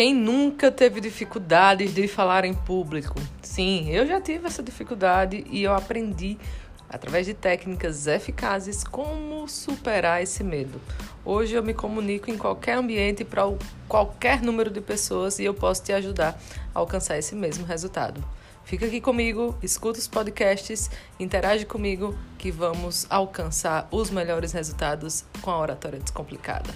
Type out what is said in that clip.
Quem nunca teve dificuldades de falar em público? Sim, eu já tive essa dificuldade e eu aprendi através de técnicas eficazes como superar esse medo. Hoje eu me comunico em qualquer ambiente para qualquer número de pessoas e eu posso te ajudar a alcançar esse mesmo resultado. Fica aqui comigo, escuta os podcasts, interage comigo que vamos alcançar os melhores resultados com a oratória descomplicada.